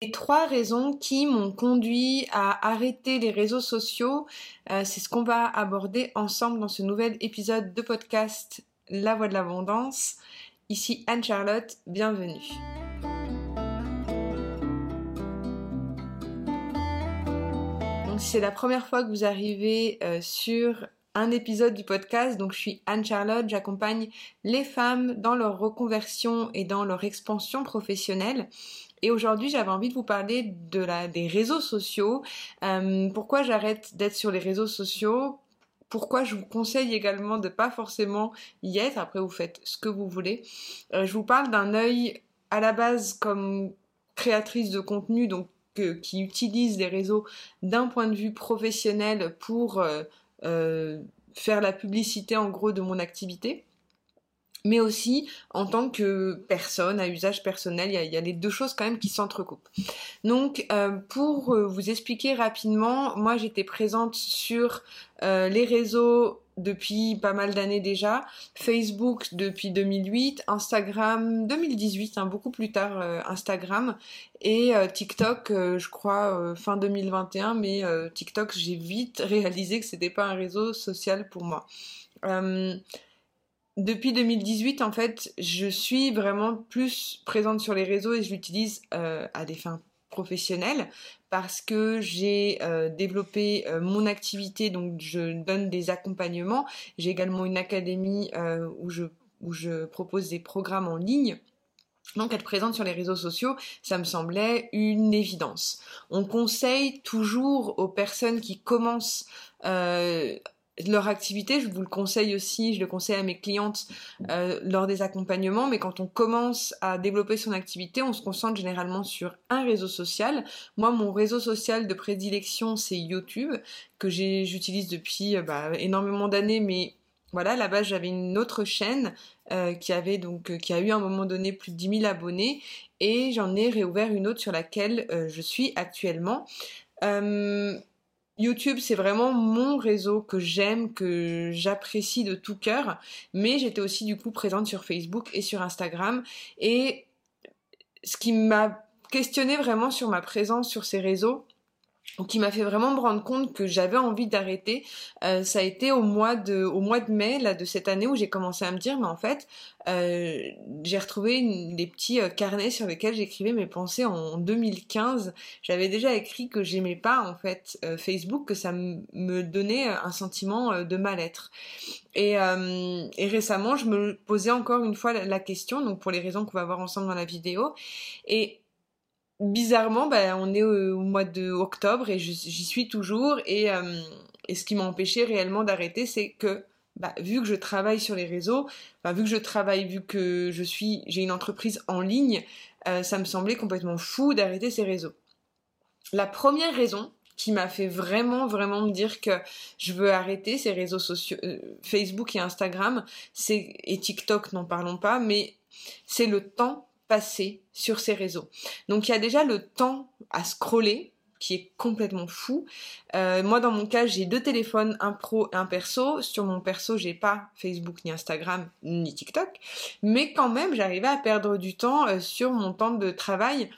Les trois raisons qui m'ont conduit à arrêter les réseaux sociaux, euh, c'est ce qu'on va aborder ensemble dans ce nouvel épisode de podcast La Voix de l'Abondance. Ici Anne-Charlotte, bienvenue. Donc c'est la première fois que vous arrivez euh, sur un épisode du podcast, donc je suis Anne-Charlotte, j'accompagne les femmes dans leur reconversion et dans leur expansion professionnelle. Et aujourd'hui, j'avais envie de vous parler de la, des réseaux sociaux. Euh, pourquoi j'arrête d'être sur les réseaux sociaux? Pourquoi je vous conseille également de pas forcément y être? Après, vous faites ce que vous voulez. Euh, je vous parle d'un œil à la base comme créatrice de contenu, donc qui utilise les réseaux d'un point de vue professionnel pour euh, faire la publicité en gros de mon activité mais aussi en tant que personne, à usage personnel, il y a, les deux choses quand même qui s'entrecoupent. Donc, euh, pour euh, vous expliquer rapidement, moi j'étais présente sur euh, les réseaux depuis pas mal d'années déjà, Facebook depuis 2008, Instagram 2018, hein, beaucoup plus tard Instagram, et TikTok, je crois fin 2021, mais TikTok j'ai vite réalisé que c'était pas un réseau social pour moi depuis 2018, en fait, je suis vraiment plus présente sur les réseaux et je l'utilise euh, à des fins professionnelles parce que j'ai euh, développé euh, mon activité, donc je donne des accompagnements. J'ai également une académie où, je, où je propose des programmes en ligne. Donc être présente sur les réseaux sociaux, ça me semblait une évidence. On conseille toujours aux personnes qui commencent leur activité, je vous le conseille aussi, je le conseille à mes clientes euh, lors des accompagnements, mais quand on commence à développer son activité, on se concentre généralement sur un réseau social. Moi, mon réseau social de prédilection, c'est YouTube, que j'utilise depuis euh, bah, énormément d'années, mais voilà, là-bas j'avais une autre chaîne euh, qui avait donc qui a eu à un moment donné plus de 10 000 abonnés et j'en ai réouvert une autre sur laquelle je suis actuellement. YouTube, c'est vraiment mon réseau que j'aime, que j'apprécie de tout cœur, mais j'étais aussi du coup présente sur Facebook et sur Instagram. Et ce qui m'a questionné vraiment sur ma présence sur ces réseaux, qui m'a fait vraiment me rendre compte que j'avais envie d'arrêter, euh, ça a été au mois de au mois de mai là de cette année où j'ai commencé à me dire mais en fait euh, j'ai retrouvé des petits euh, carnets sur lesquels j'écrivais mes pensées en 2015. J'avais déjà écrit que j'aimais pas en fait Facebook, que ça me donnait un sentiment de mal-être. Et, et, récemment, je me posais encore une fois la question, donc pour les raisons qu'on va voir ensemble dans la vidéo, et bizarrement, bah, on est au, mois de octobre et j'y suis toujours. Et, euh, et ce qui m'a empêché réellement d'arrêter, c'est que bah, vu que je travaille sur les réseaux, vu que je travaille, vu que je suis, j'ai une entreprise en ligne, euh, ça me semblait complètement fou d'arrêter ces réseaux. La première raison qui m'a fait vraiment vraiment me dire que je veux arrêter ces réseaux sociaux, euh, Facebook et Instagram, c'est et TikTok, n'en parlons pas, mais c'est le temps passer sur ces réseaux. Donc il y a déjà le temps à scroller qui est complètement fou. Euh, moi dans mon cas j'ai deux téléphones, un pro et un perso. Sur mon perso j'ai pas Facebook ni Instagram ni TikTok, mais quand même j'arrivais à perdre du temps euh, sur mon temps de travail.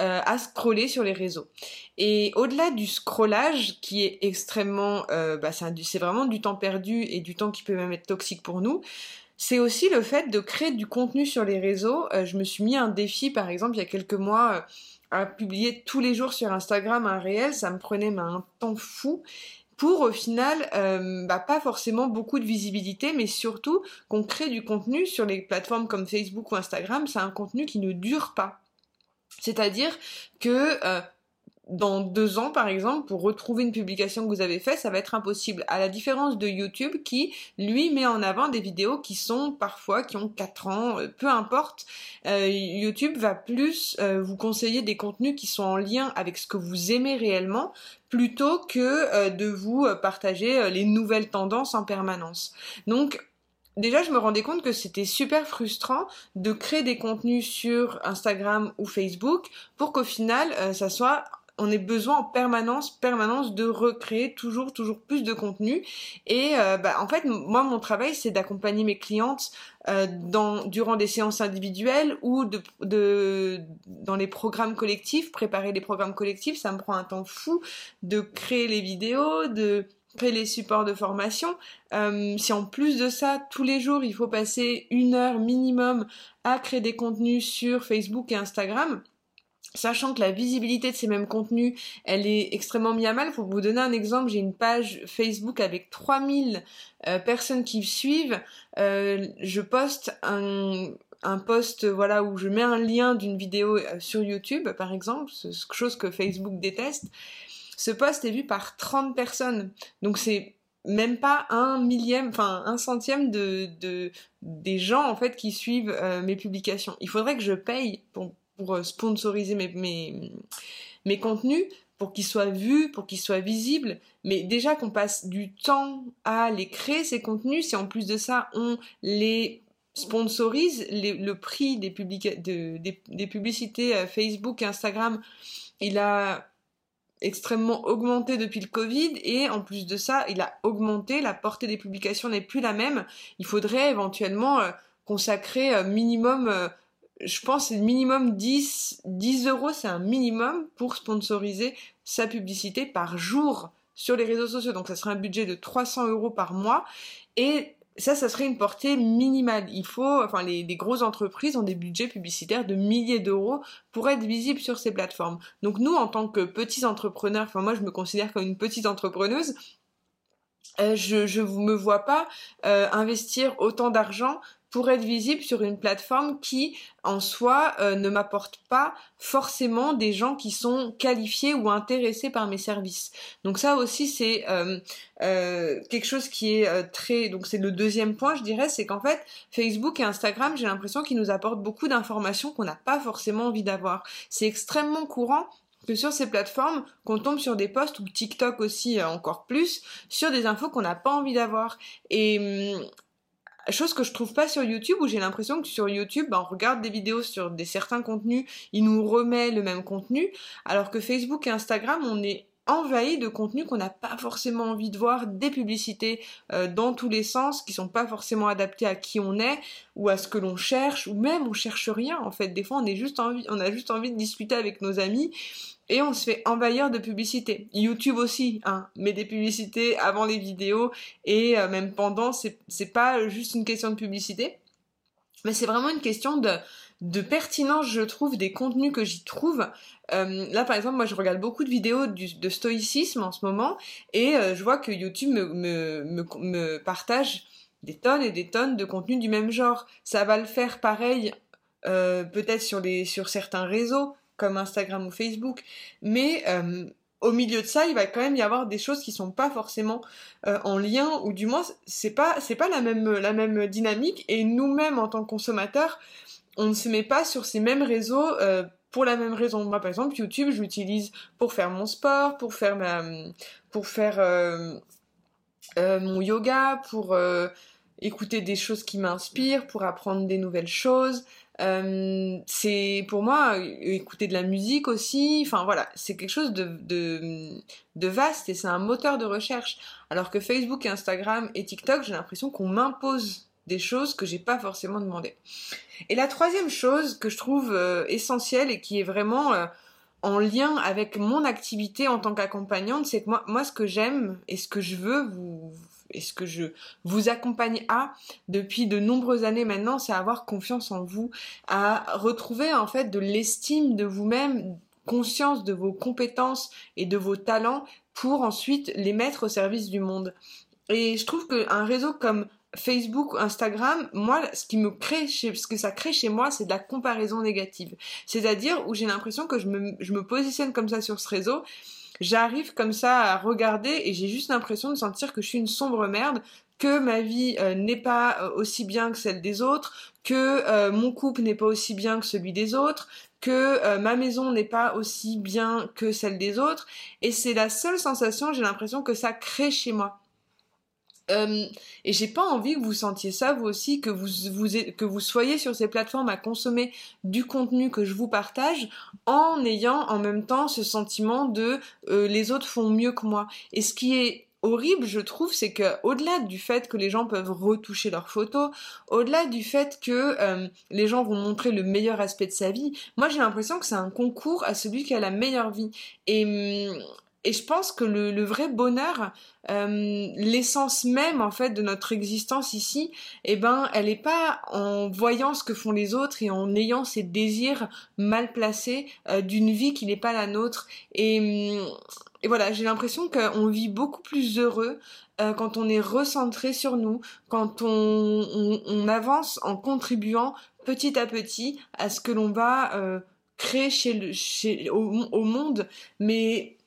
Euh, à scroller sur les réseaux. Et au-delà du scrollage, qui est extrêmement, bah, c'est vraiment du temps perdu et du temps qui peut même être toxique pour nous, c'est aussi le fait de créer du contenu sur les réseaux. Euh, je me suis mis un défi, par exemple, il y a quelques mois, euh, à publier tous les jours sur Instagram un réel. Ça me prenait un temps fou pour au final euh, bah, pas forcément beaucoup de visibilité, mais surtout qu'on crée du contenu sur les plateformes comme Facebook ou Instagram. C'est un contenu qui ne dure pas. C'est-à-dire que dans deux ans, par exemple, pour retrouver une publication que vous avez faite, ça va être impossible. À la différence de YouTube qui, lui, met en avant des vidéos qui sont parfois, qui ont quatre ans, euh, peu importe. Euh, YouTube va plus euh, vous conseiller des contenus qui sont en lien avec ce que vous aimez réellement, plutôt que de vous partager les nouvelles tendances en permanence. Donc, déjà je me rendais compte que c'était super frustrant de créer des contenus sur Instagram ou Facebook pour qu'au final ça soit on est besoin en permanence, permanence de recréer toujours, toujours plus de contenu. Et euh, bah, en fait, moi, mon travail, c'est d'accompagner mes clientes euh, durant des séances individuelles ou dans les programmes collectifs. Préparer les programmes collectifs, ça me prend un temps fou de créer les vidéos, de créer les supports de formation. Euh, si en plus de ça, tous les jours, il faut passer une heure minimum à créer des contenus sur Facebook et Instagram, Sachant que la visibilité de ces mêmes contenus, elle est extrêmement mise à mal. Pour vous donner un exemple, j'ai une page Facebook avec 3000 euh, personnes qui suivent. Euh, je poste un, post voilà où je mets un lien d'une vidéo euh, sur YouTube par exemple, chose que Facebook déteste. Ce post est vu par 30 personnes. Donc c'est même pas un millième, enfin un centième de, de des gens en fait qui suivent mes publications. Il faudrait que je paye pour pour euh, sponsoriser mes, mes, mes contenus, pour qu'ils soient vus, pour qu'ils soient visibles. Mais déjà qu'on passe du temps à les créer, ces contenus, si en plus de ça, on les sponsorise, le prix des, des, des, publicités euh, Facebook et Instagram, il a extrêmement augmenté depuis le Covid et en plus de ça, il a augmenté, la portée des publications n'est plus la même. Il faudrait éventuellement euh, consacrer minimum je pense que minimum 10, 10 euros, c'est un minimum pour sponsoriser sa publicité par jour sur les réseaux sociaux. Donc ça serait un budget de 300 euros par mois. Et ça, ça serait une portée minimale. Il faut, enfin, les, les grosses entreprises ont des budgets publicitaires de milliers d'euros pour être visibles sur ces plateformes. Donc nous, en tant que petits entrepreneurs, enfin moi, je me considère comme une petite entrepreneuse. Euh, je, je me vois pas euh, investir autant d'argent pour être visible sur une plateforme qui, en soi, euh, ne m'apporte pas forcément des gens qui sont qualifiés ou intéressés par mes services. Donc ça aussi, c'est euh, euh, quelque chose qui est très... Donc c'est le deuxième point, je dirais, c'est qu'en fait, Facebook et Instagram, j'ai l'impression qu'ils nous apportent beaucoup d'informations qu'on n'a pas forcément envie d'avoir. C'est extrêmement courant que sur ces plateformes, qu'on tombe sur des posts ou TikTok aussi encore plus, sur des infos qu'on n'a pas envie d'avoir. Et hum, Chose que je trouve pas sur YouTube où j'ai l'impression que sur YouTube, ben, on regarde des vidéos sur des certains contenus, il nous remet le même contenu, alors que Facebook et Instagram, on est envahi de contenus qu'on n'a pas forcément envie de voir, des publicités euh, dans tous les sens qui sont pas forcément adaptées à qui on est ou à ce que l'on cherche ou même on cherche rien en fait. Des fois on a juste envie de discuter avec nos amis et on se fait envahir de publicités. YouTube aussi, hein, met des publicités avant les vidéos et euh, même pendant. C'est pas juste une question de publicité, mais c'est vraiment une question de de pertinence, je trouve, des contenus que j'y trouve. Euh, là, par exemple, moi, je regarde beaucoup de vidéos de stoïcisme en ce moment, et euh, je vois que YouTube me, me, me, partage des tonnes et des tonnes de contenus du même genre. Ça va le faire pareil, euh, peut-être sur sur certains réseaux, comme Instagram ou Facebook. Mais au milieu de ça, il va quand même y avoir des choses qui sont pas forcément en lien, ou du moins c'est pas pas la même la même dynamique. Et nous-mêmes en tant que consommateurs, on ne se met pas sur ces mêmes réseaux. Euh, pour la même raison, moi par exemple YouTube, je l'utilise pour faire mon sport, pour faire pour faire mon yoga, pour écouter des choses qui m'inspirent, pour apprendre des nouvelles choses. Euh, c'est pour moi écouter de la musique aussi. Enfin voilà, c'est quelque chose de, de vaste et c'est un moteur de recherche. Alors que Facebook, Instagram et TikTok, j'ai l'impression qu'on m'impose des choses que j'ai pas forcément demandé. Et la troisième chose que je trouve euh, essentielle et qui est vraiment euh, en lien avec mon activité en tant qu'accompagnante, c'est que moi, ce que j'aime et ce que je veux et ce que je vous accompagne à depuis de nombreuses années maintenant, c'est avoir confiance en vous, à retrouver en fait de l'estime de vous-même, conscience de vos compétences et de vos talents pour ensuite les mettre au service du monde. Et je trouve qu'un réseau comme Facebook, Instagram, moi, ce qui que ça crée chez moi, c'est de la comparaison négative. C'est-à-dire où j'ai l'impression que je me, me positionne comme ça sur ce réseau j'arrive comme ça à regarder et j'ai juste l'impression de sentir que je suis une sombre merde, que ma vie euh, n'est pas euh, aussi bien que celle des autres, que euh, mon couple n'est pas aussi bien que celui des autres, que ma maison n'est pas aussi bien que celle des autres, et c'est la seule sensation, j'ai l'impression que ça crée chez moi. Euh, et j'ai pas envie que vous sentiez ça vous aussi, que vous, que vous soyez sur ces plateformes à consommer du contenu que je vous partage en ayant en même temps ce sentiment de euh, les autres font mieux que moi. Et ce qui est horrible, je trouve, c'est que au-delà du fait que les gens peuvent retoucher leurs photos, au-delà du fait que euh, les gens vont montrer le meilleur aspect de sa vie, moi j'ai l'impression que c'est un concours à celui qui a la meilleure vie. Et hum, et je pense que le, vrai bonheur, euh, l'essence même en fait de notre existence ici, eh ben, elle n'est pas en voyant ce que font les autres et en ayant ces désirs mal placés euh, d'une vie qui n'est pas la nôtre. Et, hum, et voilà, j'ai l'impression qu'on vit beaucoup plus heureux euh, quand on est recentré sur nous, quand on, on, avance en contribuant petit à petit à ce que l'on va créer chez le, chez, au, au monde, mais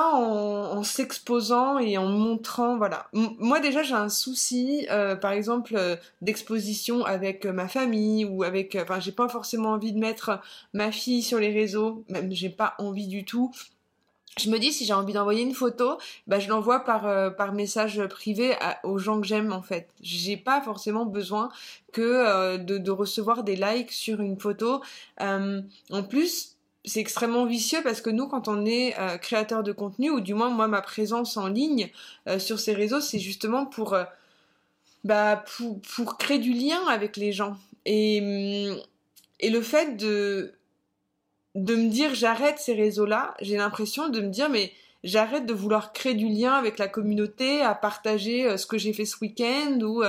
en, s'exposant et en montrant voilà moi déjà j'ai un souci euh, par exemple euh, d'exposition avec euh, ma famille ou avec enfin j'ai pas forcément envie de mettre ma fille sur les réseaux même j'ai pas envie du tout je me dis si j'ai envie d'envoyer une photo, bah je l'envoie par par message privé aux gens que j'aime en fait. J'ai pas forcément besoin que de, recevoir des likes sur une photo. en plus, c'est extrêmement vicieux parce que nous, quand on est euh, créateur de contenu, ou du moins moi, ma présence en ligne euh, sur ces réseaux, c'est justement pour, euh, bah, pour, créer du lien avec les gens. Et, hum, et le fait de, de me dire j'arrête ces réseaux-là, j'ai l'impression de me dire mais j'arrête de vouloir créer du lien avec la communauté, à partager ce que j'ai fait ce week-end ou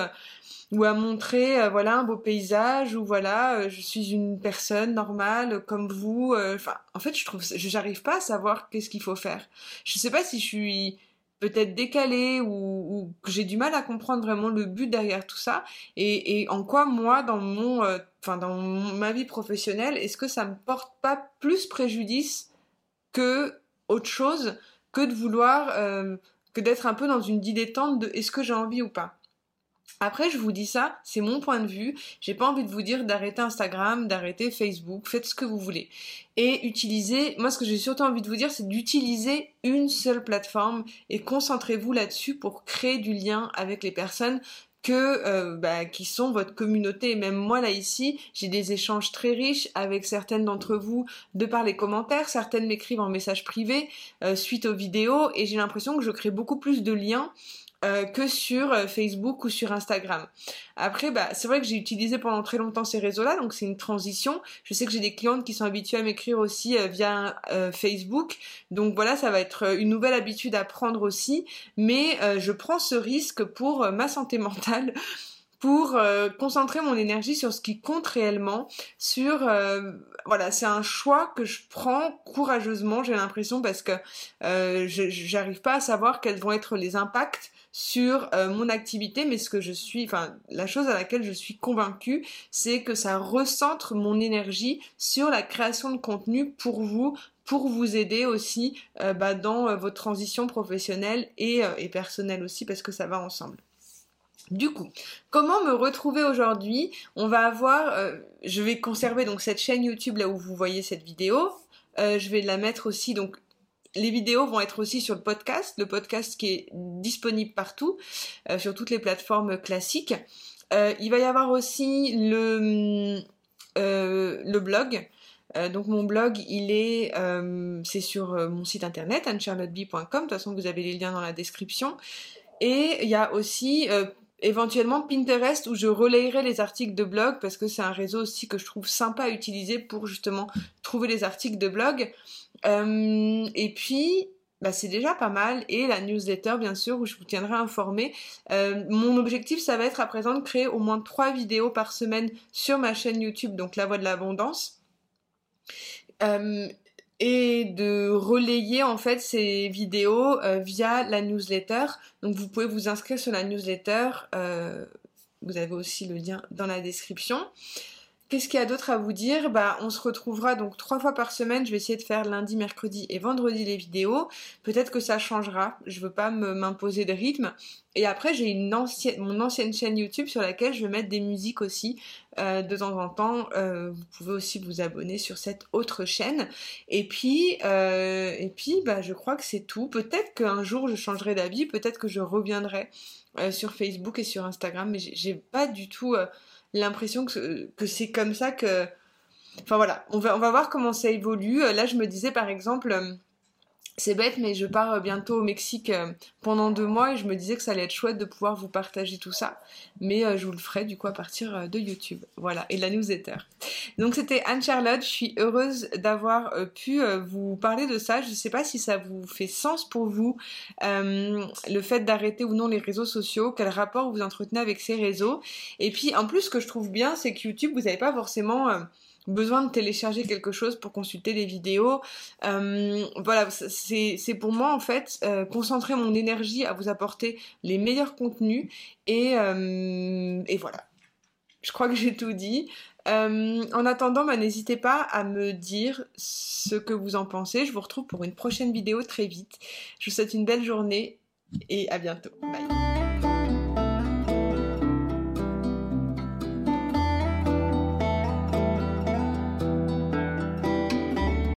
ou à montrer euh, voilà un beau paysage ou voilà euh, je suis une personne normale comme vous euh, enfin en fait je trouve j'arrive pas à savoir qu'est-ce qu'il faut faire. Je sais pas si je suis peut-être décalée ou, que j'ai du mal à comprendre vraiment le but derrière tout ça et, et en quoi moi dans mon enfin dans ma vie professionnelle est-ce que ça me porte pas plus préjudice que autre chose que de vouloir que d'être un peu dans une dilettante de est-ce que j'ai envie ou pas après, je vous dis ça, c'est mon point de vue. J'ai pas envie de vous dire d'arrêter Instagram, d'arrêter Facebook, faites ce que vous voulez. Et utilisez, moi ce que j'ai surtout envie de vous dire, c'est d'utiliser une seule plateforme et concentrez-vous là-dessus pour créer du lien avec les personnes que euh, bah, qui sont votre communauté. Et même moi là ici, j'ai des échanges très riches avec certaines d'entre vous de par les commentaires. Certaines m'écrivent en message privé euh, suite aux vidéos et j'ai l'impression que je crée beaucoup plus de liens euh, que sur euh, Facebook ou sur Instagram. Après, bah, c'est vrai que j'ai utilisé pendant très longtemps ces réseaux-là, donc c'est une transition. Je sais que j'ai des clientes qui sont habituées à m'écrire aussi euh, via Facebook, donc voilà, ça va être une nouvelle habitude à prendre aussi, mais je prends ce risque pour ma santé mentale pour concentrer mon énergie sur ce qui compte réellement, sur voilà, c'est un choix que je prends courageusement, j'ai l'impression parce que j'arrive pas à savoir quels vont être les impacts sur euh, mon activité, mais ce que je suis, enfin, la chose à laquelle je suis convaincue, c'est que ça recentre mon énergie sur la création de contenu pour vous, pour vous aider aussi euh, bah, dans euh, votre transition professionnelle et, et personnelle aussi, parce que ça va ensemble. Du coup, comment me retrouver aujourd'hui? On va avoir, je vais conserver donc cette chaîne YouTube là où vous voyez cette vidéo. je vais la mettre aussi donc les vidéos vont être aussi sur le podcast, le podcast qui est disponible partout, euh, sur toutes les plateformes classiques. Euh, il va y avoir aussi le, euh, blog. donc mon blog, il est, c'est sur mon site internet ancharlotteby.com. De toute façon, vous avez les liens dans la description. Et il y a aussi éventuellement Pinterest où je relayerai les articles de blog parce que c'est un réseau aussi que je trouve sympa à utiliser pour justement trouver les articles de blog. Euh, et puis, bah, c'est déjà pas mal. Et la newsletter, bien sûr, où je vous tiendrai informé. Euh, mon objectif, ça va être à présent de créer au moins trois vidéos par semaine sur ma chaîne YouTube, donc La Voix de l'Abondance. Euh, et de relayer en fait ces vidéos via la newsletter. Donc vous pouvez vous inscrire sur la newsletter. vous avez aussi le lien dans la description. Qu'est-ce qu'il y a d'autre à vous dire? Bah, on se retrouvera donc trois fois par semaine. Je vais essayer de faire lundi, mercredi et vendredi les vidéos. Peut-être que ça changera. Je veux pas m'imposer de rythme. Et après, j'ai une ancienne, mon ancienne chaîne YouTube sur laquelle je vais mettre des musiques aussi euh, de temps en temps. Euh, vous pouvez aussi vous abonner sur cette autre chaîne. Et puis, euh, et puis, bah, je crois que c'est tout. Peut-être qu'un jour je changerai d'avis. Peut-être que je reviendrai sur Facebook et sur Instagram. Mais j'ai pas du tout l'impression que, c'est comme ça que... Enfin voilà, on va, on va voir comment ça évolue. Là, je me disais par exemple, euh, c'est bête, mais je pars bientôt au Mexique euh, pendant deux mois et je me disais que ça allait être chouette de pouvoir vous partager tout ça. Mais euh, je vous le ferai du coup à partir de YouTube. Voilà, et de la newsletter. Donc c'était Anne-Charlotte, je suis heureuse d'avoir pu vous parler de ça. Je ne sais pas si ça vous fait sens pour vous, le fait d'arrêter ou non les réseaux sociaux, quel rapport vous entretenez avec ces réseaux. Et puis en plus, ce que je trouve bien, c'est que YouTube, vous n'avez pas forcément besoin de télécharger quelque chose pour consulter des vidéos. Euh, voilà, c'est pour moi en fait euh, concentrer mon énergie à vous apporter les meilleurs contenus et, euh, voilà. Je crois que j'ai tout dit. en attendant, bah, n'hésitez pas à me dire ce que vous en pensez. Je vous retrouve pour une prochaine vidéo très vite. Je vous souhaite une belle journée et à bientôt. Bye.